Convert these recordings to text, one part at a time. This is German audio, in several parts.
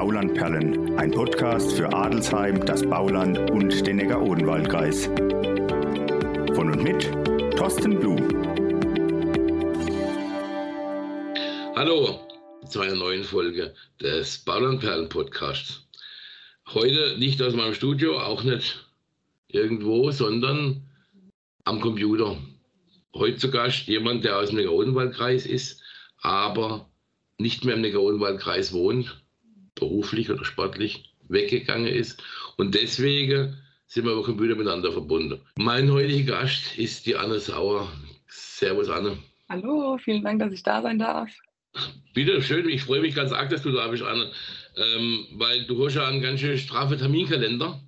Baulandperlen, ein Podcast für Adelsheim, das Bauland und den Neckar-Odenwald-Kreis. Von und mit Thorsten Blum. Hallo zu einer neuen Folge des Baulandperlen-Podcasts. Heute nicht aus meinem Studio, auch nicht irgendwo, sondern am Computer. Heute zu Gast jemand, der aus dem Neckar-Odenwald-Kreis ist, aber nicht mehr im Neckar-Odenwald-Kreis wohnt, beruflich oder sportlich weggegangen ist. Und deswegen sind wir über Computer miteinander verbunden. Mein heutiger Gast ist die Anne Sauer. Servus, Anne. Hallo, vielen Dank, dass ich da sein darf. Bitte, schön. Ich freue mich ganz arg, dass du da bist, Anne. Ähm, weil du hast ja einen ganz schön straffen Terminkalender.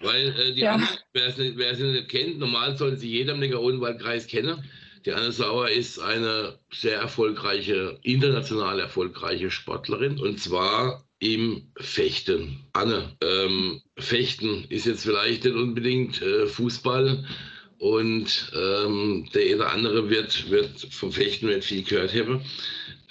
Weil äh, die Ja. Anne, wer es nicht, kennt, normal soll sie jeder im Neckar-Odenwald-Kreis kennen. Die Anne Sauer ist eine sehr erfolgreiche, international erfolgreiche Sportlerin und zwar im Fechten. Anne, ähm, Fechten ist jetzt vielleicht nicht unbedingt äh, Fußball und ähm, der oder andere wird, wird vom Fechten nicht viel gehört haben.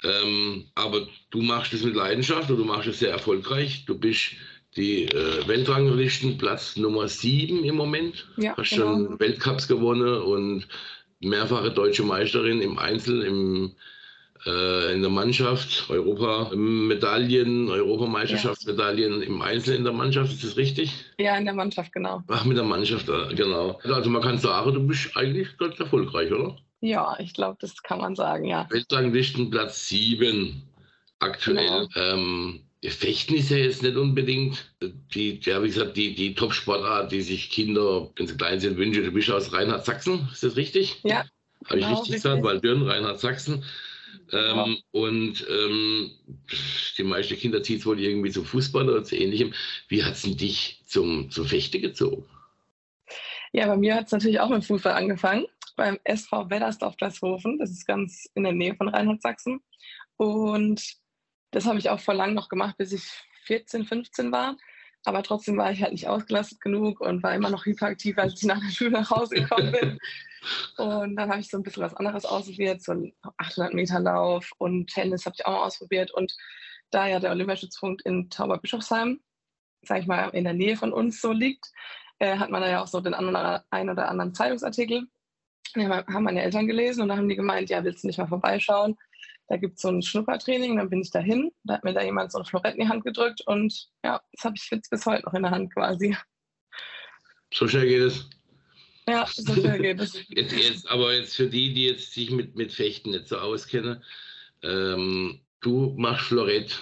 Ähm, aber du machst es mit Leidenschaft und du machst es sehr erfolgreich. Du bist die äh, Weltranglistenplatz Nummer 7 im Moment. Ja, Hast genau. schon Weltcups gewonnen und mehrfache deutsche Meisterin im Einzel, im, äh, in der Mannschaft, Europa-Medaillen, Europameisterschaftsmedaillen im Einzel in der Mannschaft, ist das richtig? Ja, in der Mannschaft, genau. Ach, mit der Mannschaft, äh, genau. Also man kann sagen, du bist eigentlich ganz erfolgreich, oder? Ja, ich glaube, das kann man sagen, ja. Weltranglistenplatz 7 aktuell. Ähm, Fechten ist ja jetzt nicht unbedingt die, ja, wie gesagt, die, die Top-Sportart, die sich Kinder, wenn sie klein sind, wünschen. Du bist aus Reinhard-Sachsen, ist das richtig? Ja, Habe ich genau, richtig gesagt? richtig. Waldürn, Reinhard-Sachsen. Ähm, Ja. Und ähm, die meisten Kinder zieht es wohl irgendwie zum Fußball oder zu ähnlichem. Wie hat es denn dich zum, zum Fechten gezogen? ja bei mir hat es natürlich auch mit Fußball angefangen. Beim SV Weddersdorf-Glashofen. Das ist ganz in der Nähe von Rheinland-Sachsen. Und das habe ich auch vor lang noch gemacht, bis ich 14, 15 war. Aber trotzdem war ich halt nicht ausgelastet genug und war immer noch hyperaktiv, als ich nach der Schule nach Hause gekommen bin. Und dann habe ich so ein bisschen was anderes ausprobiert, so einen 800 Meter Lauf und Tennis habe ich auch mal ausprobiert. Und da ja der Olympiastützpunkt in Tauberbischofsheim, sag ich mal, in der Nähe von uns so liegt, äh, hat man da ja auch so den anderen, ein oder anderen Zeitungsartikel. Den haben meine Eltern gelesen und dann haben die gemeint, ja, willst du nicht mal vorbeischauen? Da gibt es so ein Schnuppertraining, dann bin ich dahin, da hat mir da jemand so ein Florett in die Hand gedrückt und ja, das habe ich jetzt bis heute noch in der Hand quasi. So schnell geht es. Ja, so schnell geht es. Jetzt, jetzt, aber jetzt für die, die jetzt sich mit, mit Fechten nicht so auskennen, ähm, du machst Florett.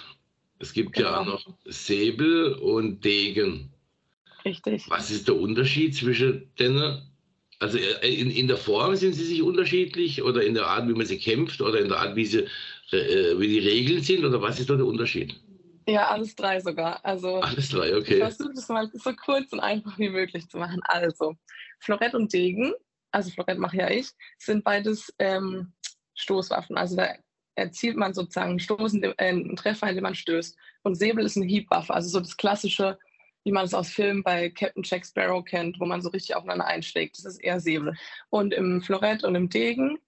Es gibt ja auch Genau. noch Säbel und Degen. Richtig. Was ist der Unterschied zwischen denen? Also äh, in, in der Form sind sie sich unterschiedlich oder in der Art, wie man sie kämpft oder in der Art, wie, sie, äh, wie die Regeln sind oder was ist da der Unterschied? Ja, alles drei sogar. Also Alles drei, ich okay. versuche das mal so kurz und einfach wie möglich zu machen. Also, Florett und Degen, also Florett mache ja ich, sind beides ähm, Stoßwaffen. Also da erzielt man sozusagen einen, Stoß, äh, einen Treffer, indem man stößt. Und Säbel ist eine Hiebwaffe, also so das klassische, wie man es aus Filmen bei Captain Jack Sparrow kennt, wo man so richtig aufeinander einschlägt. Das ist eher Säbel. Und im Florett und im Degen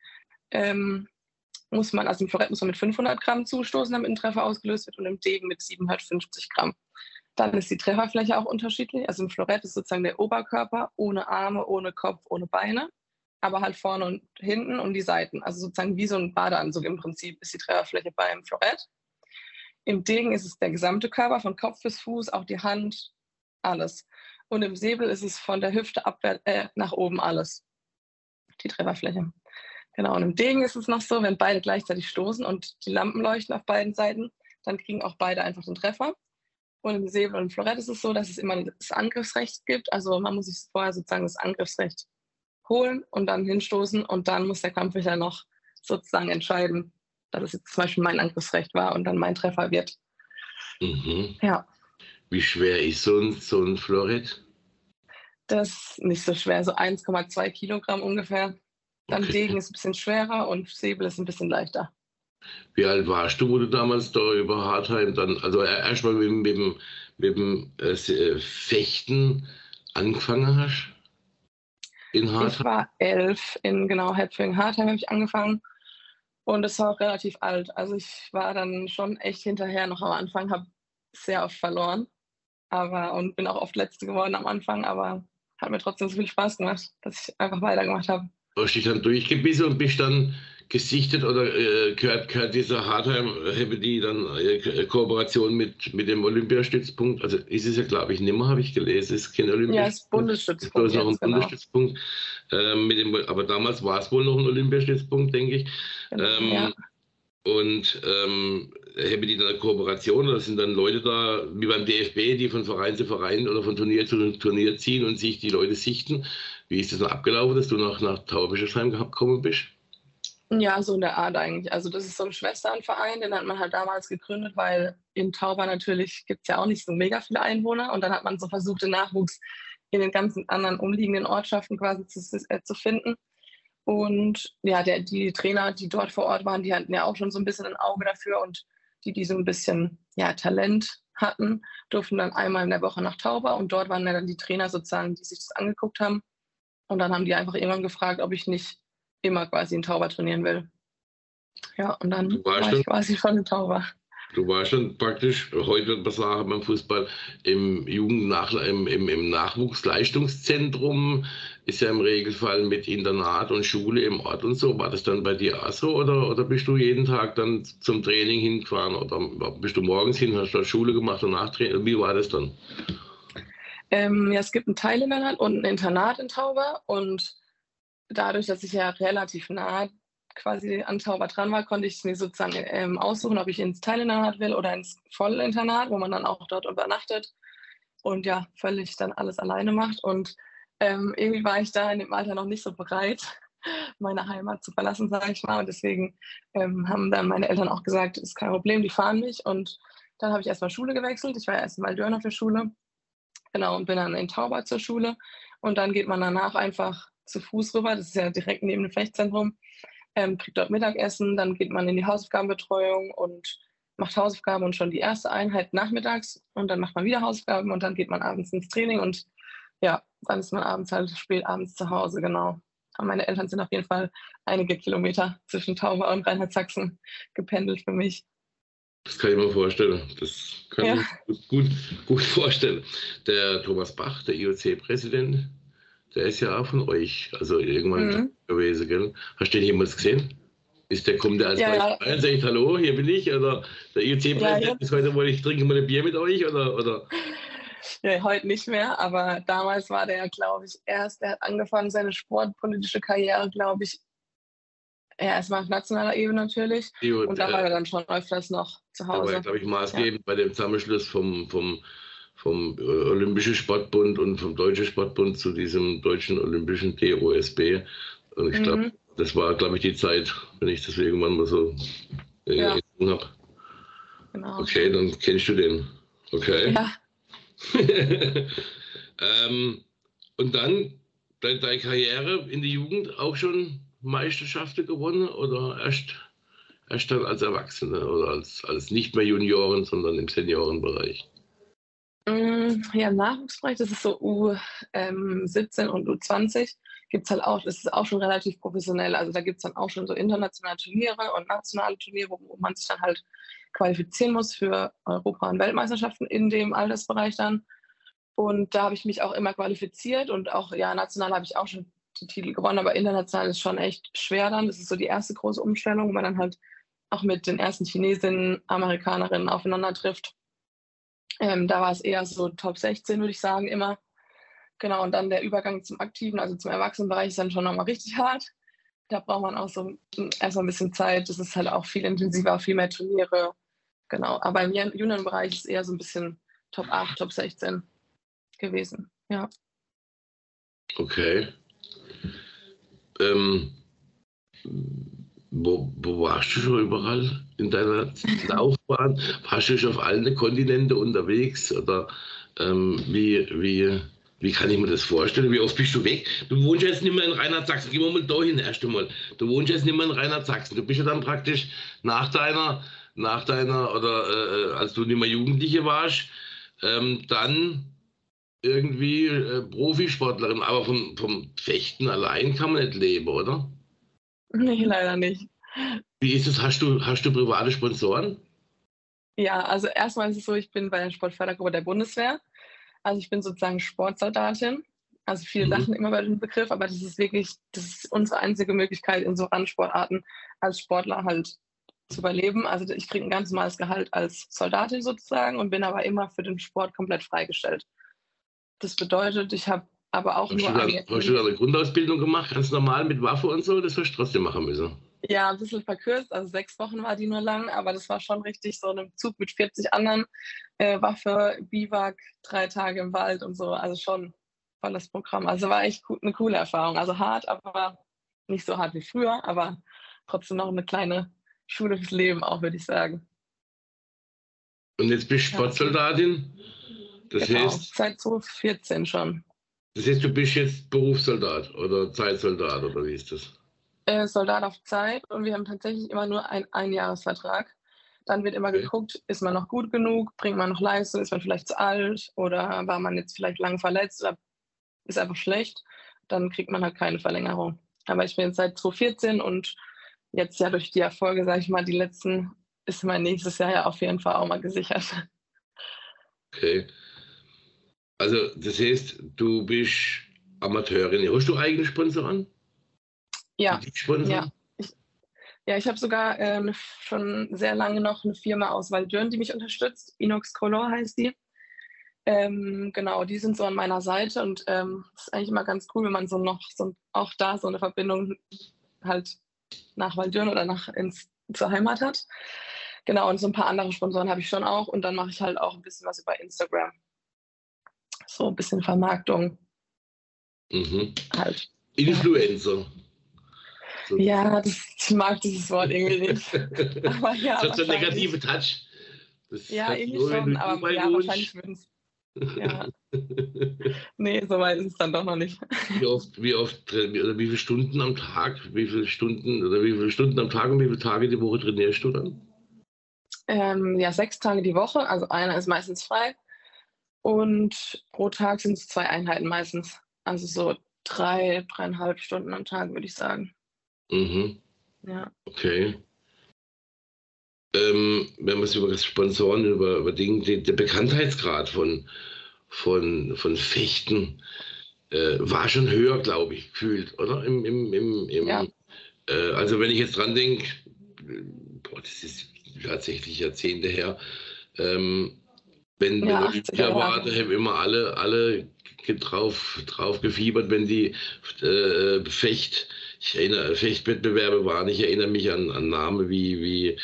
ähm, muss man, also im Florett muss man mit 500 Gramm zustoßen, damit ein Treffer ausgelöst wird und im Degen mit 750 Gramm. Dann ist die Trefferfläche auch unterschiedlich. Also im Florett ist sozusagen der Oberkörper ohne Arme, ohne Kopf, ohne Beine, aber halt vorne und hinten und die Seiten. Also sozusagen wie so ein Badeanzug im Prinzip ist die Trefferfläche beim Florett. Im Degen ist es der gesamte Körper, von Kopf bis Fuß, auch die Hand, alles. Und im Säbel ist es von der Hüfte abwärts, äh, nach oben alles. Die Trefferfläche. Genau, und im Degen ist es noch so, wenn beide gleichzeitig stoßen und die Lampen leuchten auf beiden Seiten, dann kriegen auch beide einfach den Treffer. Und im Säbel und im Florett ist es so, dass es immer das Angriffsrecht gibt. Also man muss sich vorher sozusagen das Angriffsrecht holen und dann hinstoßen und dann muss der Kampfrichter noch sozusagen entscheiden, dass es jetzt zum Beispiel mein Angriffsrecht war und dann mein Treffer wird. Mhm. Ja, Wie schwer ist so ein, so ein Florett? das ist nicht so schwer, so 1,2 Kilogramm ungefähr. Dann Okay. Degen ist ein bisschen schwerer und Säbel ist ein bisschen leichter. Wie alt warst du, wo du damals da über Hartheim dann, also erstmal mit, dem- mit, dem- mit dem äh, äh, Fechten angefangen hast? In Ich Hartheim? war elf, in genau Halbfingen-Hartheim habe ich angefangen. Und das war auch relativ alt. Also ich war dann schon echt hinterher noch am Anfang, habe sehr oft verloren. Aber und bin auch oft Letzte geworden am Anfang, aber hat mir trotzdem so viel Spaß gemacht, dass ich einfach weitergemacht habe. Du hast dich dann durchgebissen und bist dann gesichtet oder äh, gehört, gehört dieser Hardheim die dann äh, Kooperation mit, mit dem Olympiastützpunkt? Also ist es ja, glaube ich, nimmer, habe ich gelesen. Es ist kein Olympiastützpunkt. Ja, es ist Bundesstützpunkt. Es ist noch ein genau. Bundesstützpunkt. Äh, mit dem, aber damals war es wohl noch ein Olympiastützpunkt, denke ich. Genau, ähm, ja. Und ähm, haben die dann eine Kooperation oder sind dann Leute da, wie beim DFB, die von Verein zu Verein oder von Turnier zu Turnier ziehen und sich die Leute sichten? Wie ist das dann abgelaufen, dass du nach, nach Tauberbischofsheim gekommen bist? Ja, so in der Art eigentlich. Also das ist so ein Schwesternverein, den hat man halt damals gegründet, weil in Tauber natürlich gibt es ja auch nicht so mega viele Einwohner und dann hat man so versucht, den Nachwuchs in den ganzen anderen umliegenden Ortschaften quasi zu, äh, zu finden. Und ja, der, die Trainer, die dort vor Ort waren, die hatten ja auch schon so ein bisschen ein Auge dafür und die, die so ein bisschen ja, Talent hatten, durften dann einmal in der Woche nach Tauber und dort waren dann die Trainer sozusagen, die sich das angeguckt haben. Und dann haben die einfach irgendwann gefragt, ob ich nicht immer quasi in Tauber trainieren will. Ja, und dann war schon, ich quasi schon in Tauber. Du warst schon praktisch, heute was sagen beim Fußball, im Jugendnach im, im, im Nachwuchsleistungszentrum, ist ja im Regelfall mit Internat und Schule im Ort und so. War das dann bei dir auch so oder, oder bist du jeden Tag dann zum Training hingefahren oder bist du morgens hin, hast du Schule gemacht und Nachtraining? Wie war das dann? Ähm, ja, es gibt ein Teilinternat und ein Internat in Tauber und dadurch, dass ich ja relativ nah quasi an Tauber dran war, konnte ich mir sozusagen ähm, aussuchen, ob ich ins Teilinternat will oder ins Vollinternat, wo man dann auch dort übernachtet und ja, völlig dann alles alleine macht. Und ähm, irgendwie war ich da in dem Alter noch nicht so bereit, meine Heimat zu verlassen, sage ich mal. Und deswegen ähm, haben dann meine Eltern auch gesagt, ist kein Problem, die fahren mich. Und dann habe ich erstmal Schule gewechselt. Ich war erst in Waldörner für Schule. Genau, und bin dann in Tauber zur Schule. Und dann geht man danach einfach zu Fuß rüber, das ist ja direkt neben dem Fechtzentrum, ähm, kriegt dort Mittagessen, dann geht man in die Hausaufgabenbetreuung und macht Hausaufgaben und schon die erste Einheit nachmittags und dann macht man wieder Hausaufgaben und dann geht man abends ins Training und ja, dann ist man abends halt spät abends zu Hause, genau. Aber meine Eltern sind auf jeden Fall einige Kilometer zwischen Tauber und Rheinland-Sachsen gependelt für mich. Das kann ich mir vorstellen. Das kann ja. ich gut, gut vorstellen. Der Thomas Bach, der IOC-Präsident, der ist ja auch von euch, also irgendwann mhm. gewesen, gell? Hast du den jemals gesehen? Ist der, kommt der als ja, ja. rein, sagt hallo, hier bin ich, oder der IOC-Präsident ja, ist heute, wollte ich trinke mal ein Bier mit euch, oder, oder? Ja, heute nicht mehr, aber damals war der, glaube ich, erst, er hat angefangen, seine sportpolitische Karriere, glaube ich, ja, erstmal auf nationaler Ebene natürlich. Und, und da war er dann schon öfters noch zu Hause. War, glaube ich, maßgebend bei dem Zusammenschluss vom, vom vom äh, Olympischen Sportbund und vom Deutschen Sportbund zu diesem Deutschen Olympischen DOSB. Und ich glaube, mhm. das war, glaube ich, die Zeit, wenn ich das irgendwann mal so äh, ja. habe. Genau. Okay, dann kennst du den. Okay. Ja. ähm, und dann deine, Karriere in der Jugend auch schon Meisterschaften gewonnen oder erst, erst dann als Erwachsene oder als, als nicht mehr Junioren, sondern im Seniorenbereich? Mm, ja, im Nachwuchsbereich, das ist so U17 ähm, und U20, gibt es halt auch, das ist auch schon relativ professionell. Also da gibt es dann auch schon so internationale Turniere und nationale Turniere, wo man sich dann halt qualifizieren muss für Europa- und Weltmeisterschaften in dem Altersbereich dann. Und da habe ich mich auch immer qualifiziert und auch, ja, national habe ich auch schon die Titel gewonnen, aber international ist schon echt schwer dann. Das ist so die erste große Umstellung, wo man dann halt auch mit den ersten Chinesinnen, Amerikanerinnen aufeinander trifft ähm, da war es eher so Top 16, würde ich sagen, immer. Genau, und dann der Übergang zum Aktiven, also zum Erwachsenenbereich, ist dann schon nochmal richtig hart. Da braucht man auch so erstmal ein bisschen Zeit. Das ist halt auch viel intensiver, viel mehr Turniere. Genau, aber im Juniorenbereich ist eher so ein bisschen Top 8, Top 16 gewesen. Ja. Okay. Ähm, wo, wo warst du schon überall in deiner Laufbahn? Warst du schon auf allen Kontinenten unterwegs? Oder ähm, wie, wie, wie kann ich mir das vorstellen? Wie oft bist du weg? Du wohnst jetzt nicht mehr in Rheinland-Sachsen. Gehen wir mal dahin erst einmal. Du wohnst jetzt nicht mehr in Rheinland-Sachsen. Du bist ja dann praktisch nach deiner, nach deiner, oder äh, als du nicht mehr Jugendliche warst, ähm, dann irgendwie äh, Profisportlerin. Aber vom, vom Fechten allein kann man nicht leben, oder? Nee, leider nicht. Wie ist es? Hast du, hast du private Sponsoren? Ja, also erstmal ist es so, ich bin bei der Sportfördergruppe der Bundeswehr. Also ich bin sozusagen Sportsoldatin. Also viele mhm. lachen immer bei dem Begriff, aber das ist wirklich, das ist unsere einzige Möglichkeit in so Randsportarten als Sportler halt zu überleben. Also ich kriege ein ganz normales Gehalt als Soldatin sozusagen und bin aber immer für den Sport komplett freigestellt. Das bedeutet, ich habe aber auch hast nur. Du da, hast du da eine Grundausbildung gemacht, ganz normal mit Waffe und so? Das wirst du trotzdem machen müssen. Ja, ein bisschen verkürzt, also sechs Wochen war die nur lang, aber das war schon richtig so ein Zug mit 40 anderen. Äh, Waffe, Biwak, drei Tage im Wald und so, also schon volles Programm. Also war echt eine coole Erfahrung. Also hart, aber nicht so hart wie früher, aber trotzdem noch eine kleine Schule fürs Leben auch, würde ich sagen. Und jetzt bist du Sportsoldatin? Das genau, heißt, seit 2014 schon. Das heißt, du bist jetzt Berufssoldat oder Zeitsoldat oder wie ist das? Äh, Soldat auf Zeit und wir haben tatsächlich immer nur einen Einjahresvertrag. Dann wird immer okay. geguckt, ist man noch gut genug, bringt man noch Leistung, ist man vielleicht zu alt oder war man jetzt vielleicht lange verletzt oder ist einfach schlecht. Dann kriegt man halt keine Verlängerung. Aber ich bin jetzt seit 2014 und jetzt ja durch die Erfolge, sage ich mal, die letzten, ist mein nächstes Jahr ja auf jeden Fall auch mal gesichert. Okay. Also das heißt, du bist Amateurin. Hast du eigene Sponsoren? Ja. Ja. Ich, ja, ich habe sogar äh, schon sehr lange noch eine Firma aus Waldürn, die mich unterstützt. Inox Color heißt die. Ähm, genau, die sind so an meiner Seite und ähm, das ist eigentlich immer ganz cool, wenn man so noch so auch da so eine Verbindung halt nach Waldürn oder nach ins, zur Heimat hat. Genau, und so ein paar andere Sponsoren habe ich schon auch. Und dann mache ich halt auch ein bisschen was über Instagram. So ein bisschen Vermarktung. Mhm. Halt. Influencer. So. Ja, das, ich mag dieses Wort irgendwie nicht. aber ja, das hat so einen negativen Touch. Das ja, irgendwie schon, aber ja, wahrscheinlich würden es ja. nee, so weit ist es dann doch noch nicht. Wie oft, wie oft, oder wie viele Stunden am Tag, wie viele Stunden, oder wie viele Stunden am Tag und wie viele Tage die Woche trainierst du dann? Ähm, ja, sechs Tage die Woche, also einer ist meistens frei. Und pro Tag sind es zwei Einheiten meistens. Also so drei, dreieinhalb Stunden am Tag, würde ich sagen. Mhm. Ja. Okay. Ähm, wenn man es über Sponsoren, über, über Dinge, der Bekanntheitsgrad von, von, von Fechten äh, war schon höher, glaube ich, gefühlt, oder? Im, im, im, im ja. äh, also wenn ich jetzt dran denke, das ist tatsächlich Jahrzehnte her, ähm, wenn, ja, wenn Olympia war, da haben immer alle, alle drauf, drauf gefiebert, wenn die äh, Fecht, ich erinnere, Fechtwettbewerbe waren. Ich erinnere mich an, an Namen wie, wie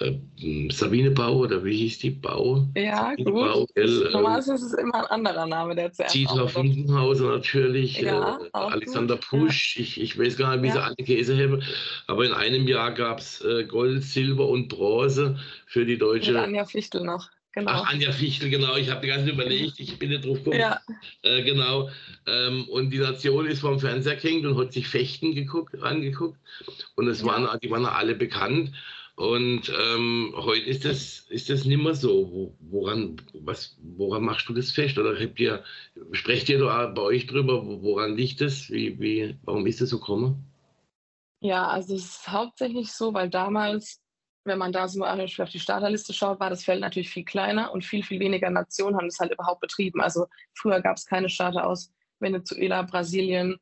äh, Sabine Bau oder wie hieß die? Bau? Ja, Sabine gut. Bau, L, Normalerweise ist es immer ein anderer Name, der zuerst Dieter Funkenhauser natürlich, ja, äh, Alexander gut. Pusch, ja. ich, ich weiß gar nicht, wie ja. sie alle Käse haben, aber in einem Jahr gab es äh, Gold, Silber und Bronze für die deutsche... Mit Anja Fichtel noch. Genau. Ach, Anja Fichtel, genau. Ich habe die ganze überlegt, ich bin nicht drauf gekommen. Ja. Äh, genau. Ähm, und die Nation ist vom Fernseher gehängt und hat sich Fechten geguckt, angeguckt. Und es ja. waren, die waren alle bekannt. Und ähm, heute ist das, ist das nicht mehr so. woran, was, woran machst du das fest? Oder habt ihr, sprecht ihr da bei euch drüber, woran liegt das? Wie, wie, warum ist das so gekommen? Ja, also es ist hauptsächlich so, weil damals, wenn man da so auf die Starterliste schaut, war das Feld natürlich viel kleiner und viel, viel weniger Nationen haben das halt überhaupt betrieben. Also früher gab es keine Starter aus Venezuela, Brasilien,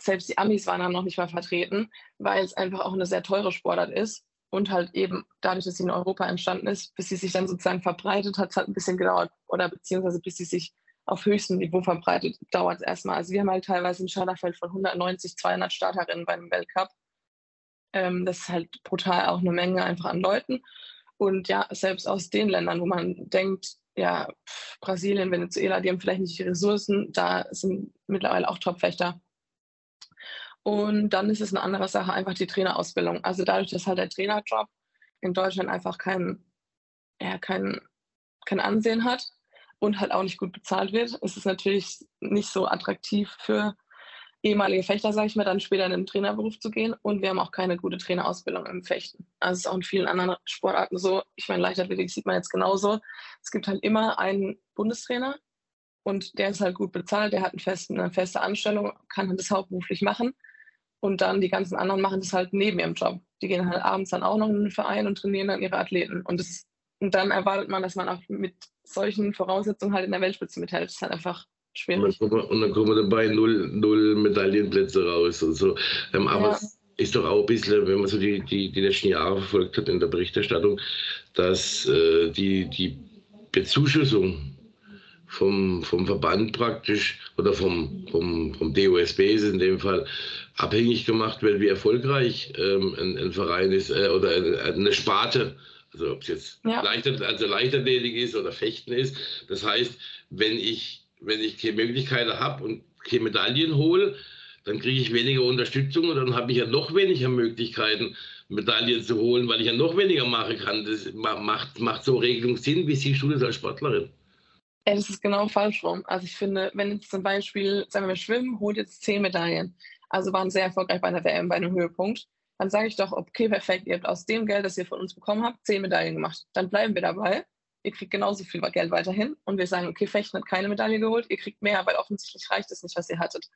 selbst die Amis waren dann noch nicht mal vertreten, weil es einfach auch eine sehr teure Sportart ist und halt eben dadurch, dass sie in Europa entstanden ist, bis sie sich dann sozusagen verbreitet hat, hat ein bisschen gedauert oder beziehungsweise bis sie sich auf höchstem Niveau verbreitet, dauert es erstmal. Also wir haben halt teilweise ein Starterfeld von 190, 200 Starterinnen beim Weltcup. Ähm, das ist halt brutal auch eine Menge einfach an Leuten. Und ja, selbst aus den Ländern, wo man denkt, ja, Brasilien, Venezuela, die haben vielleicht nicht die Ressourcen, da sind mittlerweile auch Topfechter und dann ist es eine andere Sache, einfach die Trainerausbildung. Also dadurch, dass halt der Trainerjob in Deutschland einfach kein, ja, kein, kein Ansehen hat und halt auch nicht gut bezahlt wird, ist es natürlich nicht so attraktiv für ehemalige Fechter, sage ich mal, dann später in den Trainerberuf zu gehen. Und wir haben auch keine gute Trainerausbildung im Fechten. Also es ist auch in vielen anderen Sportarten so. Ich meine, Leichtathletik sieht man jetzt genauso. Es gibt halt immer einen Bundestrainer und der ist halt gut bezahlt, der hat einen festen, eine feste Anstellung, kann das hauptberuflich machen. Und dann die ganzen anderen machen das halt neben ihrem Job. Die gehen halt abends dann auch noch in den Verein und trainieren dann ihre Athleten. Und das Und dann erwartet man, dass man auch mit solchen Voraussetzungen halt in der Weltspitze mithält. Das ist halt einfach schwierig. Und dann kommen dabei null, null Medaillenplätze raus und so. Ähm, aber ja. es ist doch auch ein bisschen, wenn man so die, die, die letzten Jahre verfolgt hat in der Berichterstattung, dass äh, die, die Bezuschussung vom, vom Verband praktisch oder vom, vom, vom DOSB ist in dem Fall abhängig gemacht wird, wie erfolgreich ähm, ein, ein, Verein ist äh, oder eine, eine Sparte also ob es jetzt ja. Leichter, also Leichtathletik ist oder Fechten ist. Das heißt, wenn ich, wenn ich keine Möglichkeiten habe und keine Medaillen hole, dann kriege ich weniger Unterstützung und dann habe ich ja noch weniger Möglichkeiten, Medaillen zu holen, weil ich ja noch weniger machen kann. Das macht, macht so Regelung Sinn, wie siehst du das als Sportlerin? Ja, das ist genau falsch rum. Also ich finde, wenn jetzt zum Beispiel, sagen wir, Schwimmen holt jetzt zehn Medaillen, also waren sehr erfolgreich bei der WM bei einem Höhepunkt, dann sage ich doch, okay, perfekt, ihr habt aus dem Geld, das ihr von uns bekommen habt, zehn Medaillen gemacht. Dann bleiben wir dabei. Ihr kriegt genauso viel Geld weiterhin. Und wir sagen, okay, Fechten hat keine Medaille geholt, ihr kriegt mehr, weil offensichtlich reicht es nicht, was ihr hattet.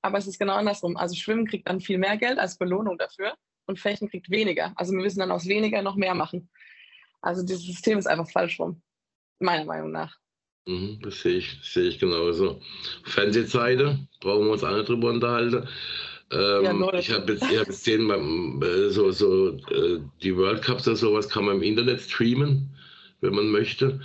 Aber es ist genau andersrum. Also Schwimmen kriegt dann viel mehr Geld als Belohnung dafür und Fechten kriegt weniger. Also wir müssen dann aus weniger noch mehr machen. Also dieses System ist einfach falsch rum, meiner Meinung nach. Mhm, das sehe ich, das sehe ich genauso. Fernsehzeiten, brauchen wir uns auch nicht drüber unterhalten. Ähm, ja, ich habe jetzt, hab jetzt gesehen, äh, so, so äh, die World Cups oder sowas kann man im Internet streamen, wenn man möchte.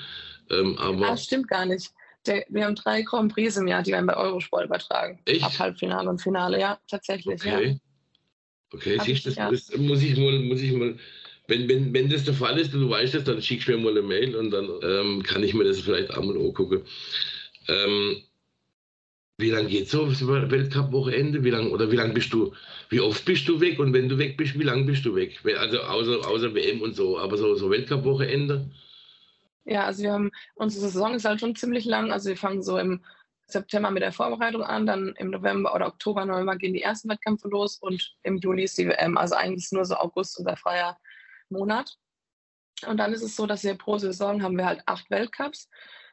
Ähm, aber das ah, stimmt gar nicht. Der, wir haben drei Grand Prix im Jahr, die werden bei Eurosport übertragen. Echt? Ab Halbfinale und Finale, ja, tatsächlich. Okay, ja. okay siehst das, das muss ich mal, muss ich mal wenn, wenn, wenn das der Fall ist und du weißt das, dann schickst mir mal eine Mail und dann ähm, kann ich mir das vielleicht auch mal angucken. Ähm, wie lange geht so das Weltcup-Wochenende? Wie lange oder wie lange bist du, wie oft bist du weg? Und wenn du weg bist, wie lange bist du weg? Also außer, außer WM und so, aber so, so Weltcup-Wochenende? Ja, also wir haben, unsere Saison ist halt schon ziemlich lang. Also wir fangen so im September mit der Vorbereitung an, dann im November oder Oktober, November gehen die ersten Wettkämpfe los und im Juli ist die WM. Also eigentlich ist nur so August unser freier Monat. Und dann ist es so, dass wir pro Saison haben wir halt acht Weltcups.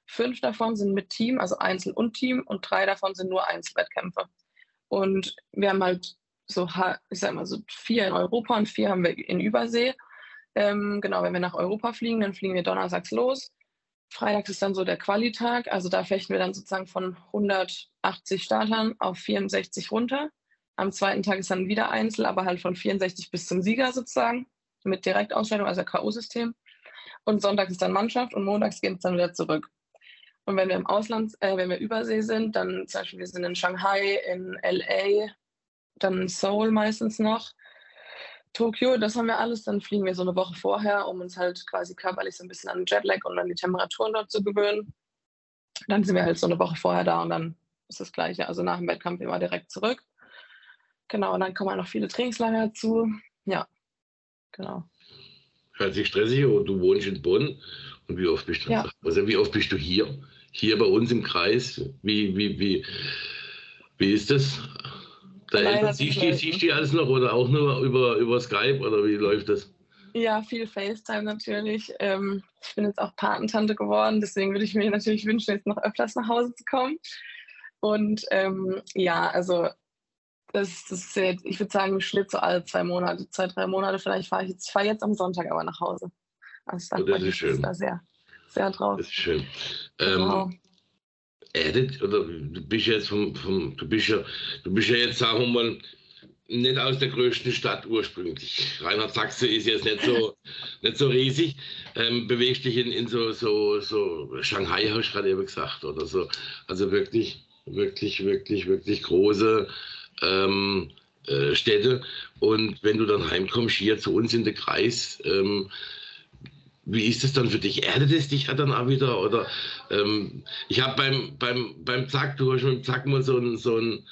Fünf davon sind mit Team, also Einzel und Team, und drei davon sind nur Einzelwettkämpfe. Und wir haben halt so, ich sag mal, so vier in Europa und vier haben wir in Übersee. Ähm, genau, wenn wir nach Europa fliegen, dann fliegen wir donnerstags los. Freitags ist dann so der Qualitag, also da fechten wir dann sozusagen von 180 Startern auf 64 runter. Am zweiten Tag ist dann wieder Einzel, aber halt von 64 bis zum Sieger sozusagen mit Direktausscheidung, also K.O.-System. Und Sonntag ist dann Mannschaft und montags geht es dann wieder zurück. Und wenn wir im Ausland, äh, wenn wir Übersee sind, dann zum Beispiel wir sind in Shanghai, in LA, dann Seoul meistens noch, Tokio, das haben wir alles, dann fliegen wir so eine Woche vorher, um uns halt quasi körperlich so ein bisschen an Jetlag und an die Temperaturen dort zu gewöhnen. Dann sind wir halt so eine Woche vorher da und dann ist das Gleiche. Also nach dem Wettkampf immer direkt zurück. Genau, und dann kommen auch noch viele Trainingslager dazu. Ja, genau. Hört sich stressig und du wohnst in Bonn. Und wie oft bist du, ja. also wie oft bist du hier? hier bei uns im Kreis? Wie, wie, wie, wie ist das? Da Eltern, siehst, du, siehst du alles noch oder auch nur über, über Skype oder wie läuft das? Ja, viel FaceTime natürlich. Ähm, ich bin jetzt auch Patentante geworden, deswegen würde ich mir natürlich wünschen, jetzt noch öfters nach Hause zu kommen. Und ähm, ja, also das, das ist jetzt, ich würde sagen, im Schnitt so alle zwei Monate, zwei, drei Monate vielleicht fahre ich jetzt, ich fahre jetzt am Sonntag aber nach Hause. Also dann oh, das ist schön. Da sehr sehr drauf. Das ist schön. Genau. Ähm, erdet, oder du bist jetzt vom, vom, du bist ja, du bist ja jetzt, sagen wir mal, nicht aus der größten Stadt ursprünglich. Reinhard Sachse ist jetzt nicht so, nicht so riesig. Ähm, bewegst dich in, in so, so, so Shanghai, habe ich gerade eben gesagt, oder so. Also wirklich, wirklich, wirklich, wirklich große ähm, äh, Städte. Und wenn du dann heimkommst hier zu uns in den Kreis, ähm, wie ist es dann für dich? Erdet es dich dann auch wieder? Oder ähm, ich habe beim, beim, beim Zack, du hast mit dem Zack mal so ein, so ein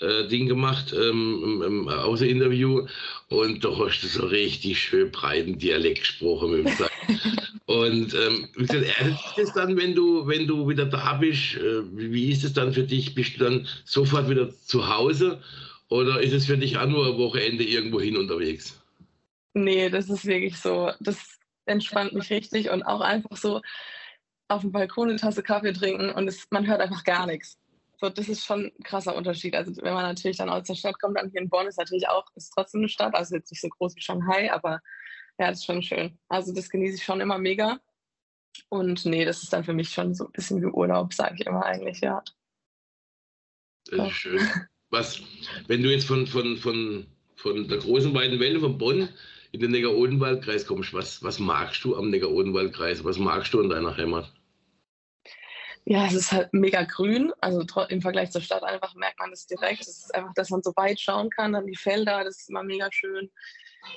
äh, Ding gemacht, ähm, im, im Außerinterview, und da hast du so richtig schön breiten Dialekt gesprochen mit dem Zack. und ähm, wie gesagt, dich das dann, wenn du, wenn du wieder da bist? Äh, wie ist es dann für dich? Bist du dann sofort wieder zu Hause? Oder ist es für dich auch nur ein Wochenende irgendwo hin unterwegs? Nee, das ist wirklich so. Das entspannt mich richtig und auch einfach so auf dem Balkon eine Tasse Kaffee trinken und es, man hört einfach gar nichts. So, das ist schon ein krasser Unterschied. Also wenn man natürlich dann aus der Stadt kommt, dann hier in Bonn ist natürlich auch, ist trotzdem eine Stadt, also jetzt nicht so groß wie Shanghai, aber ja, das ist schon schön. Also das genieße ich schon immer mega. Und nee, das ist dann für mich schon so ein bisschen wie Urlaub, sage ich immer eigentlich, ja. Das ist schön. Was, wenn du jetzt von, von, von, von der großen weiten Welle von Bonn in den Neckar-Odenwald-Kreis kommst, was, was magst du am Neckar-Odenwald-Kreis? Was magst du in deiner Heimat? Ja, es ist halt mega grün. Also im Vergleich zur Stadt einfach merkt man das direkt. Es ist einfach, dass man so weit schauen kann. Dann die Felder, das ist immer mega schön.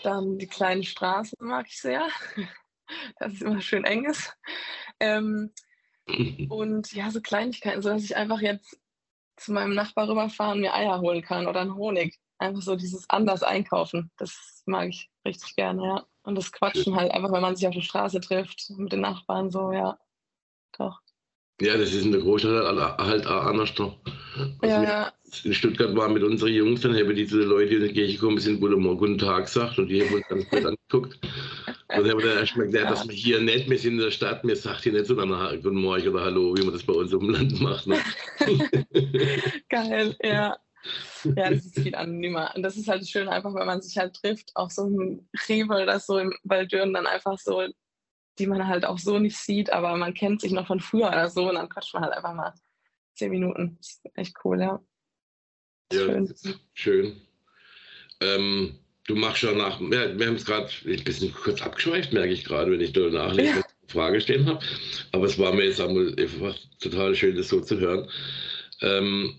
Dann die kleinen Straßen mag ich sehr. dass es immer schön eng ist. Ähm, und ja, so Kleinigkeiten, so dass ich einfach jetzt zu meinem Nachbar rüberfahren, mir Eier holen kann oder einen Honig. Einfach so dieses anders einkaufen. Das mag ich richtig gerne, ja. Und das Quatschen halt einfach, wenn man sich auf der Straße trifft mit den Nachbarn, so, ja. Doch. Ja, das ist in der Großstadt halt auch anders. Also ja. In Stuttgart waren mit unseren Jungs, dann haben die zu den Leuten, die in die Kirche gekommen sind, guten Morgen, guten Tag gesagt und die haben uns ganz gut angeguckt. Und dann haben wir dann erstmal gesagt, ja. dass wir hier nicht, wir sind in der Stadt, mir sagt hier nicht so dann Guten Morgen oder Hallo, wie man das bei uns im Land macht. Ne? Geil, ja. Ja, das ist viel angenehmer. Und das ist halt schön, einfach, wenn man sich halt trifft, auch so im Rewe oder so im Waldürn, dann einfach so die man halt auch so nicht sieht, aber man kennt sich noch von früher oder so und dann quatscht man halt einfach mal zehn Minuten. Das ist echt cool, ja. ja schön. schön. Ähm, du machst ja nach, ja, wir haben es gerade ein bisschen kurz abgeschweift, merke ich gerade, wenn ich da nachlese, ja. Frage stehen habe. Aber es war mir jetzt einfach total schön, das so zu hören. Ähm,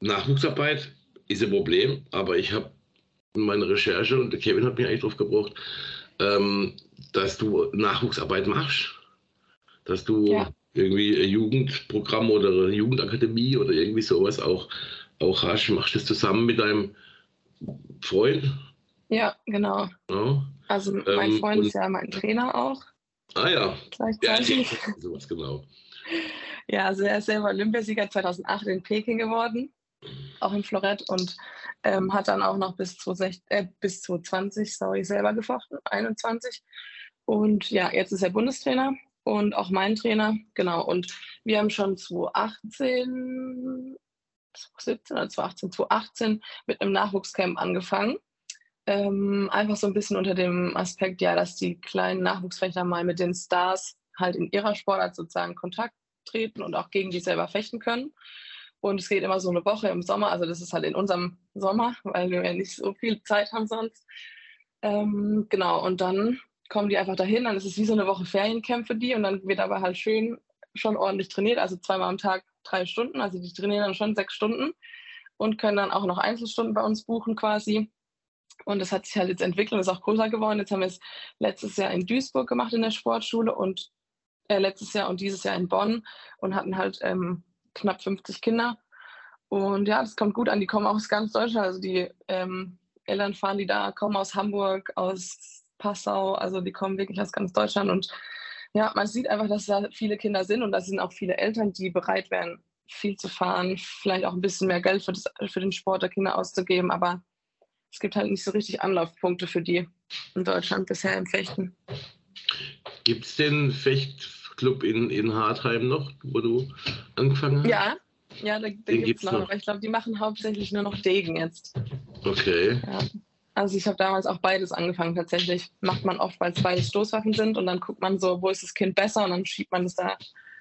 Nachwuchsarbeit ist ein Problem, aber ich habe meine Recherche und der Kevin hat mich eigentlich drauf gebracht, ähm, dass du Nachwuchsarbeit machst, dass du ja. irgendwie ein Jugendprogramm oder eine Jugendakademie oder irgendwie sowas auch, auch hast. Machst du das zusammen mit deinem Freund? Ja, genau. Ja. Also mein ähm, Freund ist ja mein Trainer auch. Ah ja. Gleichzeitig. Ja, sowas genau. Ja, also er ist selber Olympiasieger 2008 in Peking geworden, auch in Florett und ähm, hat dann auch noch bis 2020, äh, bis 2020 sorry, selber gefochten, 21. Und ja, jetzt ist er Bundestrainer und auch mein Trainer, genau. Und wir haben schon 2018, 2017 oder 2018, 2018 mit einem Nachwuchscamp angefangen. Ähm, einfach so ein bisschen unter dem Aspekt, ja, dass die kleinen Nachwuchsfechter mal mit den Stars halt in ihrer Sportart sozusagen Kontakt treten und auch gegen die selber fechten können. Und es geht immer so eine Woche im Sommer, also das ist halt in unserem Sommer, weil wir ja nicht so viel Zeit haben sonst. Ähm, genau, und dann kommen die einfach dahin, dann ist es wie so eine Woche Feriencamp für die und dann wird aber halt schön schon ordentlich trainiert, also zweimal am Tag drei Stunden, also die trainieren dann schon sechs Stunden und können dann auch noch Einzelstunden bei uns buchen quasi. Und das hat sich halt jetzt entwickelt und ist auch größer geworden. Jetzt haben wir es letztes Jahr in Duisburg gemacht in der Sportschule und äh, letztes Jahr und dieses Jahr in Bonn und hatten halt ähm, knapp 50 Kinder. Und ja, das kommt gut an. Die kommen auch aus ganz Deutschland. Also die ähm, Eltern fahren die da, kommen aus Hamburg, aus Passau. Also die kommen wirklich aus ganz Deutschland. Und ja, man sieht einfach, dass da viele Kinder sind und da sind auch viele Eltern, die bereit wären, viel zu fahren, vielleicht auch ein bisschen mehr Geld für, das, für den Sport der Kinder auszugeben. Aber es gibt halt nicht so richtig Anlaufpunkte für die in Deutschland bisher im Fechten. Gibt es den Fecht Club in, in Hartheim noch, wo du angefangen hast? Ja, ja, da, da gibt es noch. noch. Ich glaube, die machen hauptsächlich nur noch Degen jetzt. Okay. Ja. Also ich habe damals auch beides angefangen tatsächlich. Macht man oft, weil es beide Stoßwaffen sind und dann guckt man so, wo ist das Kind besser und dann schiebt man es da.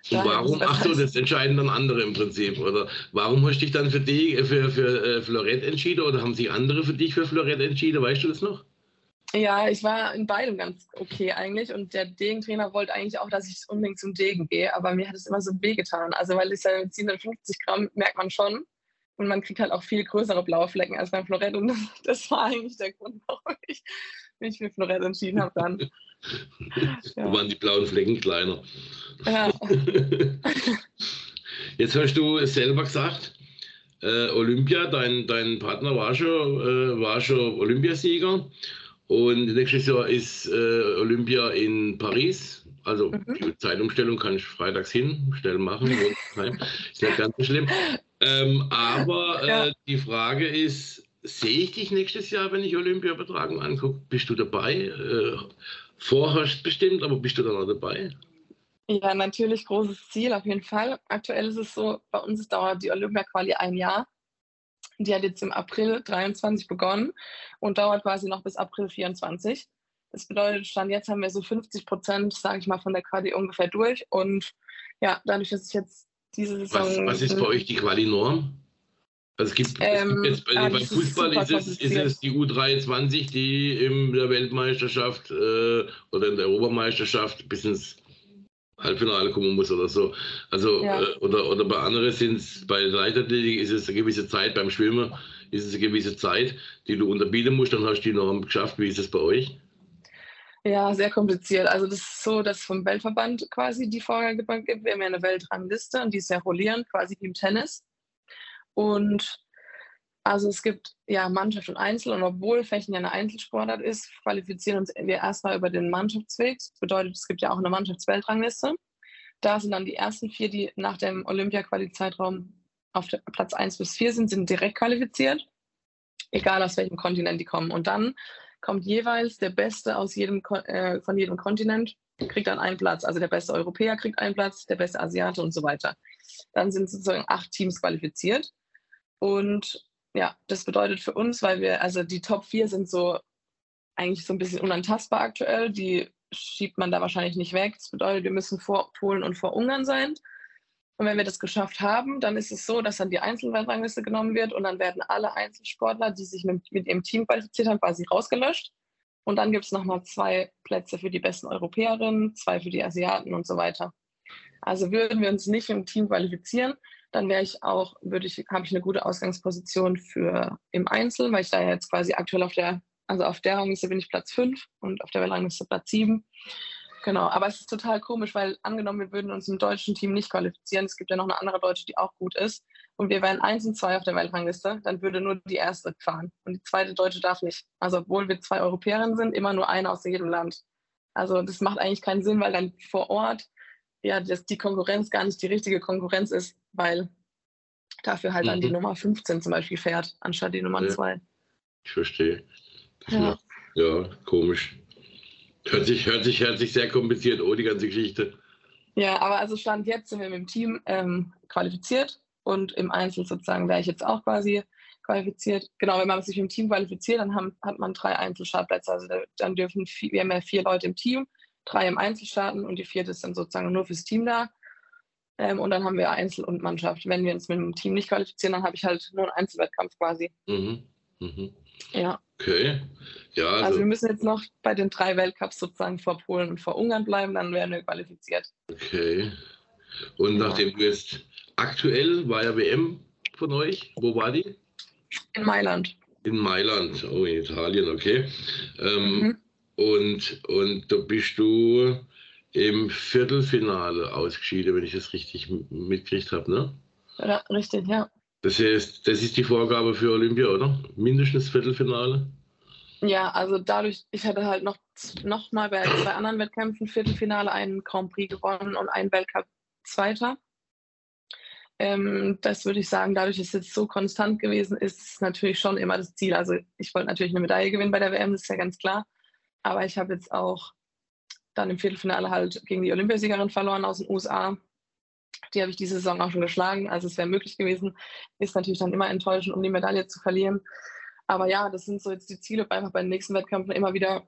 Und warum, ach so, das entscheiden dann andere im Prinzip, oder? Warum hast du dich dann für, die, für, für äh, Florett entschieden oder haben sich andere für dich für Florett entschieden, weißt du das noch? Ja, ich war in beidem ganz okay eigentlich und der Degentrainer wollte eigentlich auch, dass ich unbedingt zum Degen gehe, aber mir hat es immer so wehgetan. Also weil es ja mit 750 Gramm merkt man schon und man kriegt halt auch viel größere blaue Flecken als beim Florett und das war eigentlich der Grund, warum ich mich für Florett entschieden habe dann. Ja. waren die blauen Flecken kleiner. Ja. Jetzt hast du selber gesagt, äh, Olympia, dein, dein Partner war schon, äh, war schon Olympiasieger. Und nächstes Jahr ist äh, Olympia in Paris. Also mhm. die Zeitumstellung kann ich freitags hin, schnell machen. ist nicht ganz so schlimm. Ähm, aber äh, ja. die Frage ist, sehe ich dich nächstes Jahr, wenn ich Olympia-Übertragung angucke? Bist du dabei? Äh, vorherrscht bestimmt, aber bist du dann auch dabei? Ja, natürlich großes Ziel, auf jeden Fall. Aktuell ist es so, bei uns dauert die Olympia-Quali ein Jahr. Die hat jetzt im April 23 begonnen und dauert quasi noch bis April 24. Das bedeutet, Stand jetzt haben wir so 50 Prozent, sage ich mal, von der Quali ungefähr durch. Und ja, dadurch, dass ich jetzt diese Saison. Was, was ist bei euch die Quali-Norm? Also es gibt, ähm, es gibt jetzt bei, ah, beim Fußball ist es, ist es, die U23, die in der Weltmeisterschaft äh, oder in der Europameisterschaft bis ins Halbfinale kommen muss oder so. Also ja. äh, oder, oder bei anderen sind es bei Leichtathletik ist es eine gewisse Zeit, beim Schwimmen ist es eine gewisse Zeit, die du unterbieten musst, dann hast du die Norm geschafft. Wie ist es bei euch? Ja, sehr kompliziert. Also das ist so, dass vom Weltverband quasi die Vorgabe gibt. Wir haben ja eine Weltrangliste und die ist ja rollierend, quasi wie im Tennis. Und also es gibt ja Mannschaft und Einzel und obwohl Fechten ja eine Einzelsportart ist, qualifizieren uns wir erstmal über den Mannschaftsweg. Das bedeutet, es gibt ja auch eine Mannschaftsweltrangliste. Da sind dann die ersten vier, die nach dem Olympia-Quali-Zeitraum auf Platz 1 bis 4 sind, sind direkt qualifiziert, egal aus welchem Kontinent die kommen. Und dann kommt jeweils der Beste aus jedem, äh, von jedem Kontinent, kriegt dann einen Platz. Also der beste Europäer kriegt einen Platz, der beste Asiate und so weiter. Dann sind sozusagen acht Teams qualifiziert. Und ja, das bedeutet für uns, weil wir, also die Top 4 sind so eigentlich so ein bisschen unantastbar aktuell, die schiebt man da wahrscheinlich nicht weg. Das bedeutet, wir müssen vor Polen und vor Ungarn sein. Und wenn wir das geschafft haben, dann ist es so, dass dann die Einzelweltrangliste genommen wird und dann werden alle Einzelsportler, die sich mit, mit ihrem Team qualifiziert haben, quasi rausgelöscht. Und dann gibt es nochmal zwei Plätze für die besten Europäerinnen, zwei für die Asiaten und so weiter. Also würden wir uns nicht im Team qualifizieren, dann wäre ich auch, würde ich, habe ich eine gute Ausgangsposition für im Einzel, weil ich da jetzt quasi aktuell auf der, also auf der Rangliste bin ich Platz 5 und auf der Weltrangliste Platz 7. Genau, aber es ist total komisch, weil angenommen, wir würden uns im deutschen Team nicht qualifizieren, es gibt ja noch eine andere Deutsche, die auch gut ist, und wir wären 1 und 2 auf der Weltrangliste, dann würde nur die erste fahren und die zweite Deutsche darf nicht. Also obwohl wir zwei Europäerinnen sind, immer nur eine aus jedem Land. Also das macht eigentlich keinen Sinn, weil dann vor Ort ja, dass die Konkurrenz gar nicht die richtige Konkurrenz ist, weil dafür halt mhm. dann die mhm. Nummer 15 zum Beispiel fährt, anstatt die Nummer ja. 2. Ich verstehe. Ja. Macht, ja, komisch. Hört sich, hört, sich, hört sich sehr kompliziert, oh, die ganze Geschichte. Ja, aber also Stand jetzt sind wir mit dem Team ähm, qualifiziert und im Einzel sozusagen wäre ich jetzt auch quasi qualifiziert. Genau, wenn man sich im Team qualifiziert, dann haben, hat man drei Einzelstartplätze. Also dann dürfen vier, wir haben ja vier Leute im Team drei im Einzel starten und die vierte ist dann sozusagen nur fürs Team da. Ähm, und dann haben wir Einzel und Mannschaft. Wenn wir uns mit dem Team nicht qualifizieren, dann habe ich halt nur einen Einzelwettkampf quasi. Mhm. Mhm. Ja. Okay. Ja, also, also, wir müssen jetzt noch bei den drei Weltcups sozusagen vor Polen und vor Ungarn bleiben, dann werden wir qualifiziert. Okay. Und ja. nachdem du jetzt aktuell war ja WM von euch, wo war die? In Mailand. In Mailand, oh, in Italien, okay. Ähm, mhm. Und, und da bist du im Viertelfinale ausgeschieden, wenn ich das richtig mitgekriegt habe, ne? Ja, richtig, ja. Das heißt, das ist die Vorgabe für Olympia, oder? Mindestens Viertelfinale? Ja, also dadurch, ich hatte halt noch, noch mal bei zwei anderen Wettkämpfen Viertelfinale einen Grand Prix gewonnen und einen Weltcup Zweiter. Ähm, das würde ich sagen, dadurch, dass es jetzt so konstant gewesen ist, ist natürlich schon immer das Ziel. Also ich wollte natürlich eine Medaille gewinnen bei der WM, das ist ja ganz klar. Aber ich habe jetzt auch dann im Viertelfinale halt gegen die Olympiasiegerin verloren aus den USA. Die habe ich diese Saison auch schon geschlagen. Also es wäre möglich gewesen. Ist natürlich dann immer enttäuschend, um die Medaille zu verlieren. Aber ja, das sind so jetzt die Ziele, einfach bei den nächsten Wettkämpfen immer wieder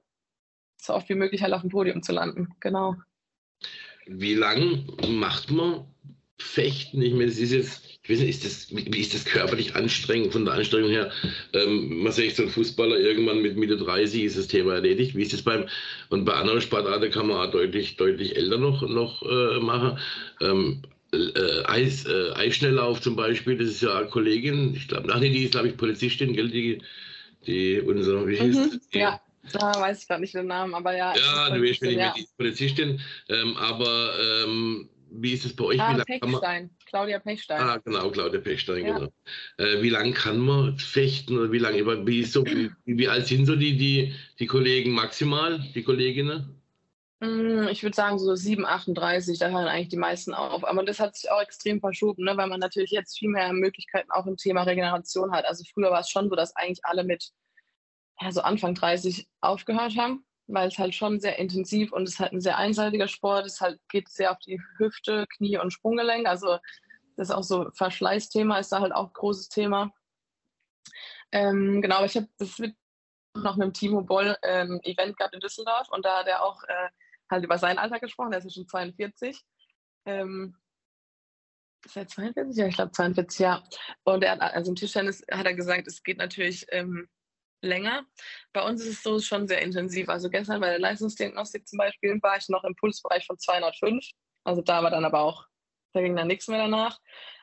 so oft wie möglich halt auf dem Podium zu landen. Genau. Wie lange macht man Fechten? Ich meine, es ist jetzt ich weiß nicht, ist das, wie ist das körperlich anstrengend von der Anstrengung her? Ähm, man sieht so ein Fußballer irgendwann mit Mitte 30 ist das Thema erledigt. Wie ist das beim, und bei anderen Sportarten kann man auch deutlich, deutlich älter noch, noch äh, machen. Ähm, äh, Eis, äh, Eisschnelllauf zum Beispiel, das ist ja eine Kollegin, ich glaube, nee, die ist, glaube ich, Polizistin, gell, die, die unser, wie hieß mhm, die, Ja, da weiß ich gerade nicht den Namen, aber ja. Ja, du weißt, wenn ich ja. Polizistin, ähm, aber ähm, wie ist es bei euch? Ah, Pechstein. Claudia Pechstein. Ah, genau, Claudia Pechstein, ja. genau. Äh, wie lange kann man fechten oder wie lange, wie, so, wie, wie alt sind so die, die, die Kollegen maximal, die Kolleginnen? Mm, ich würde sagen so 7, 38, da hören eigentlich die meisten auf. Aber das hat sich auch extrem verschoben, ne? weil man natürlich jetzt viel mehr Möglichkeiten auch im Thema Regeneration hat. Also früher war es schon so, dass eigentlich alle mit ja, so Anfang 30 aufgehört haben weil es halt schon sehr intensiv und es ist halt ein sehr einseitiger Sport. Es halt geht sehr auf die Hüfte, Knie und Sprunggelenk. Also das ist auch so Verschleißthema ist da halt auch ein großes Thema. Ähm, genau, aber ich habe, das wird noch mit dem Timo Boll ähm, Event gehabt in Düsseldorf und da hat er auch äh, halt über sein Alter gesprochen, der ist ja schon 42. Ähm, ist er 42? Ja, ich glaube 42, ja. Und er hat, also im Tischtennis hat er gesagt, es geht natürlich ähm, länger. Bei uns ist es so schon sehr intensiv. Also gestern bei der Leistungsdiagnostik zum Beispiel war ich noch im Pulsbereich von 205. Also da war dann aber auch, da ging dann nichts mehr danach.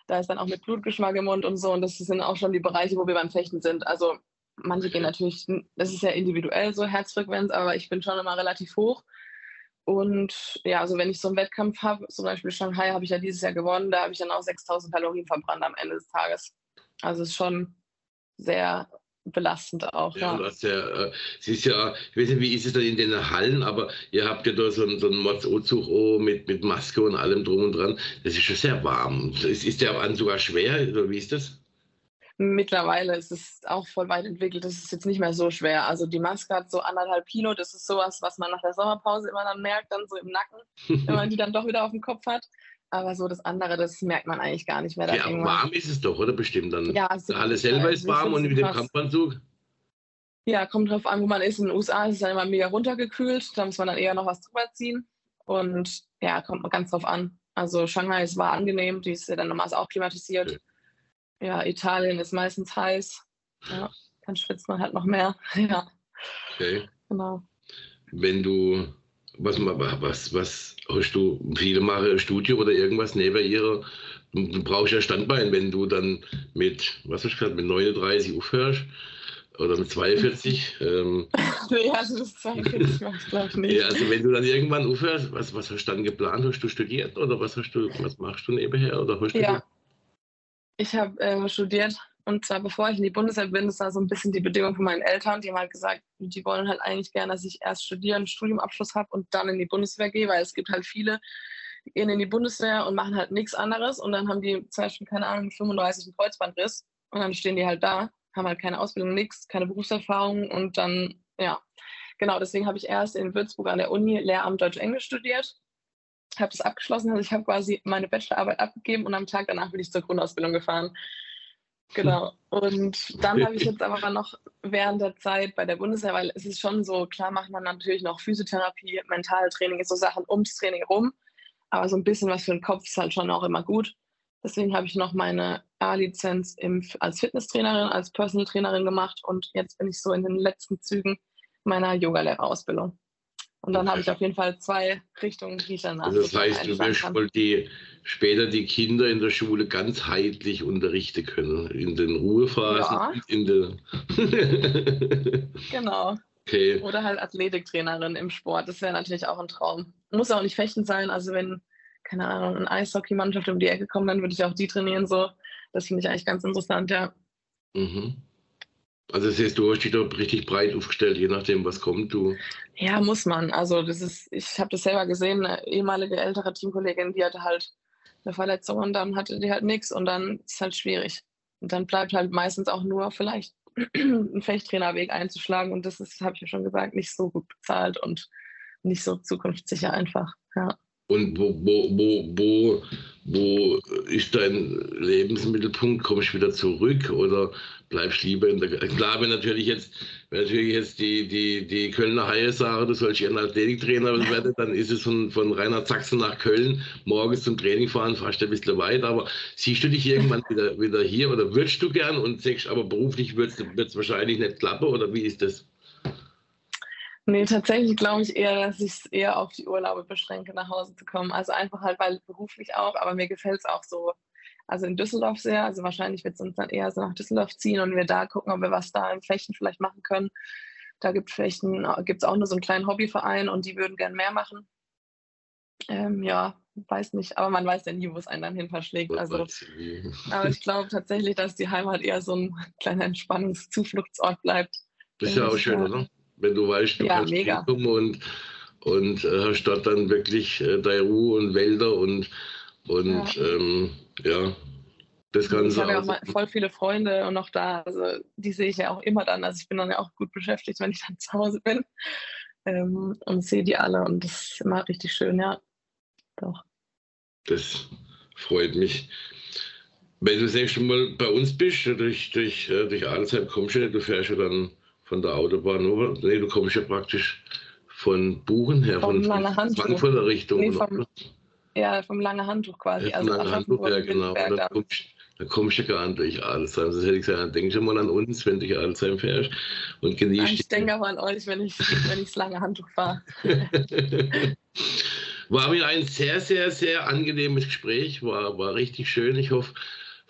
Da ist dann auch mit Blutgeschmack im Mund und so. Und das sind auch schon die Bereiche, wo wir beim Fechten sind. Also manche gehen natürlich, das ist ja individuell so Herzfrequenz, aber ich bin schon immer relativ hoch. Und ja, also wenn ich so einen Wettkampf habe, zum Beispiel Shanghai habe ich ja dieses Jahr gewonnen, da habe ich dann auch 6000 Kalorien verbrannt am Ende des Tages. Also es ist schon sehr belastend auch. Ja, ja. Das ja äh, es ist ja, ich weiß nicht, wie ist es dann in den Hallen, aber ihr habt ja da so einen, so einen Mods-O-Zug oh, mit, mit Maske und allem drum und dran. Das ist schon sehr warm. Ist, ist der Anzug sogar schwer oder wie ist das? Mittlerweile ist es auch voll weit entwickelt. Das ist jetzt nicht mehr so schwer. Also die Maske hat so anderthalb Kilo. Das ist sowas, was man nach der Sommerpause immer dann merkt, dann so im Nacken, wenn man die dann doch wieder auf dem Kopf hat. Aber so das andere, das merkt man eigentlich gar nicht mehr. Ja, warm ist es doch, oder? Bestimmt dann. Ja, alles selber ist warm und mit dem Kampfanzug. Ja, kommt drauf an, wo man ist. In den USA ist es dann immer mega runtergekühlt. Da muss man dann eher noch was drüber ziehen. Und ja, kommt ganz drauf an. Also Shanghai ist war angenehm, die ist ja dann normalerweise auch klimatisiert. Okay ja, Italien ist meistens heiß. Ja, dann schwitzt man halt noch mehr. Ja. Okay. Genau. Wenn du, was, was, was hast du, viele machen Studio oder irgendwas neben ihrer, du brauchst ja Standbein, wenn du dann mit, was hast du gesagt, mit 39 aufhörst oder mit 42. ähm, nee, also das 42 machst glaube ich nicht. Ja, also wenn du dann irgendwann aufhörst, was, was hast du dann geplant? Hast du studiert oder was hast du, was machst du nebenher oder hast du ja. Ich habe äh, studiert und zwar bevor ich in die Bundeswehr bin, das war so ein bisschen die Bedingung von meinen Eltern. Die haben halt gesagt, die wollen halt eigentlich gerne, dass ich erst studieren, einen Studiumabschluss habe und dann in die Bundeswehr gehe, weil es gibt halt viele, die gehen in die Bundeswehr und machen halt nichts anderes und dann haben die zum Beispiel, keine Ahnung, 35 einen Kreuzbandriss und dann stehen die halt da, haben halt keine Ausbildung, nichts, keine Berufserfahrung und dann, ja. Genau, deswegen habe ich erst in Würzburg an der Uni Lehramt Deutsch-Englisch studiert habe das abgeschlossen. Also ich habe quasi meine Bachelorarbeit abgegeben und am Tag danach bin ich zur Grundausbildung gefahren. Genau. Und dann habe ich jetzt aber noch während der Zeit bei der Bundeswehr, weil es ist schon so, klar macht man natürlich noch Physiotherapie, Mentaltraining, so Sachen ums Training rum. Aber so ein bisschen was für den Kopf ist halt schon auch immer gut. Deswegen habe ich noch meine A-Lizenz als Fitnesstrainerin, als Personal Trainerin gemacht und jetzt bin ich so in den letzten Zügen meiner Yogalehrerausbildung. Und dann habe ich auf jeden Fall zwei Richtungen, die ich danach. Also das heißt, du wirst wohl die, später die Kinder in der Schule ganzheitlich unterrichten können. In den Ruhephasen, ja. in der. genau. Okay. Oder halt Athletiktrainerin im Sport. Das wäre natürlich auch ein Traum. Muss auch nicht fechten sein. Also wenn, keine Ahnung, eine Eishockeymannschaft um die Ecke kommt, dann würde ich auch die trainieren. So. Das finde ich eigentlich ganz interessant, ja. Mhm. Also das heißt, du hast dich da richtig breit aufgestellt, je nachdem, was kommt. Du. Ja, muss man. Also das ist, ich habe das selber gesehen, eine ehemalige ältere Teamkollegin, die hatte halt eine Verletzung und dann hatte die halt nichts und dann ist es halt schwierig. Und dann bleibt halt meistens auch nur vielleicht ein Fechttrainerweg einzuschlagen und das ist, habe ich ja schon gesagt, nicht so gut bezahlt und nicht so zukunftssicher einfach. Ja. Und wo, wo, wo, wo, wo ist dein Lebensmittelpunkt? Kommst du wieder zurück oder bleibst lieber in der. Klar, wenn natürlich jetzt, wenn natürlich jetzt die, die, die Kölner Haie sagen, du sollst ihren Athletiktrainer werden, dann ist es von, von Reinhard Sachsen nach Köln morgens zum Training fahren, fast ein bisschen weit. Aber siehst du dich irgendwann wieder, wieder hier oder würdest du gern und sagst, aber beruflich wird es wahrscheinlich nicht klappen oder wie ist das? Nee, tatsächlich glaube ich eher, dass ich es eher auf die Urlaube beschränke, nach Hause zu kommen. Also einfach halt, weil beruflich auch, aber mir gefällt es auch so. Also in Düsseldorf sehr. Also wahrscheinlich wird es uns dann eher so nach Düsseldorf ziehen und wir da gucken, ob wir was da in Flechten vielleicht machen können. Da gibt es auch nur so einen kleinen Hobbyverein und die würden gern mehr machen. Ähm, ja, weiß nicht, aber man weiß ja nie, wo es einen dann hin verschlägt. Also, aber ich glaube tatsächlich, dass die Heimat eher so ein kleiner Entspannungszufluchtsort bleibt. Das ist ja auch schön, oder? Wenn du weißt, du ja, kannst mega. kommen und, und äh, hast dort dann wirklich äh, deine Ruhe und Wälder und, und ja. Ähm, ja das Ganze. Ich habe ja auch voll viele Freunde und noch da, also die sehe ich ja auch immer dann. Also ich bin dann ja auch gut beschäftigt, wenn ich dann zu Hause bin ähm, und sehe die alle und das ist immer richtig schön, ja. Doch. Das freut mich. Wenn du das nächste Mal bei uns bist, durch, durch, äh, durch Adelsheim kommst du, du fährst ja dann von der Autobahn. Nee, du kommst ja praktisch von Buchen her, von Lange Handtuch. Frankfurter Richtung. Nee, vom, ja, vom langen Handtuch quasi. Ja, vom langen Handtuch, ja, genau. Und dann kommst, dann kommst du gar nicht durch Adelsheim. Das hätte ich gesagt, dann denk schon mal an uns, wenn du durch Adelsheim fährst und genießt ich denke aber an euch, wenn ich, wenn ich das lange Handtuch fahre. War mir ein sehr, sehr, sehr angenehmes Gespräch, war, war richtig schön. Ich hoffe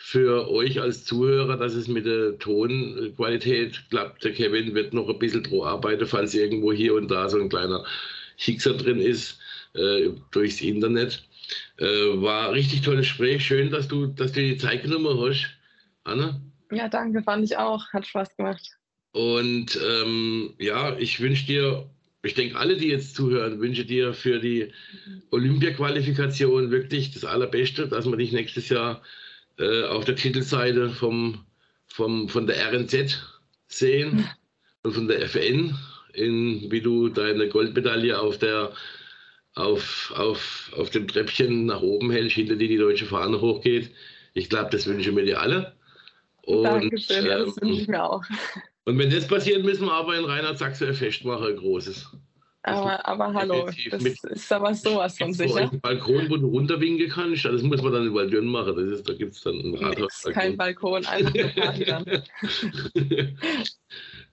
für euch als Zuhörer, dass es mit der Tonqualität klappt. Der Kevin wird noch ein bisschen drauf arbeiten, falls irgendwo hier und da so ein kleiner Hickser drin ist äh, durchs Internet. Äh, war richtig tolles Gespräch. Schön, dass du, dass du die Zeit genommen hast, Anna. Ja, danke, fand ich auch. Hat Spaß gemacht. Und ähm, ja, ich wünsche dir, ich denke, alle, die jetzt zuhören, wünsche dir für die Olympia-Qualifikation wirklich das Allerbeste, dass wir dich nächstes Jahr äh, auf der Titelseite vom, vom, von der RNZ sehen und von der FN, in, wie du deine Goldmedaille auf, der, auf, auf, auf dem Treppchen nach oben hältst, hinter dir die deutsche Fahne hochgeht. Ich glaube, das wünschen wir dir alle. Und, Dankeschön, das ähm, wünsche ich mir auch. und wenn das passiert, müssen wir aber in Reinhard Sachse ein Fest machen, ein großes. Aber, aber hallo, das ist aber sowas von sicher. einen Balkon, wo du runterwinken kannst, das muss man dann in Waldürn machen. Das ist, da gibt es dann einen Nix, kein Balkon, einfach nur Party dann.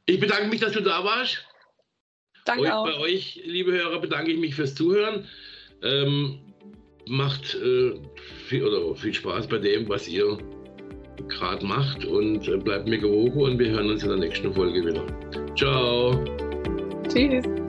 Ich bedanke mich, dass du da warst. Danke Euch, auch. bei euch, liebe Hörer, bedanke ich mich fürs Zuhören. Ähm, macht äh, viel, oder viel Spaß bei dem, was ihr gerade macht und äh, bleibt mir gewogen und wir hören uns in der nächsten Folge wieder. Ciao. Tschüss.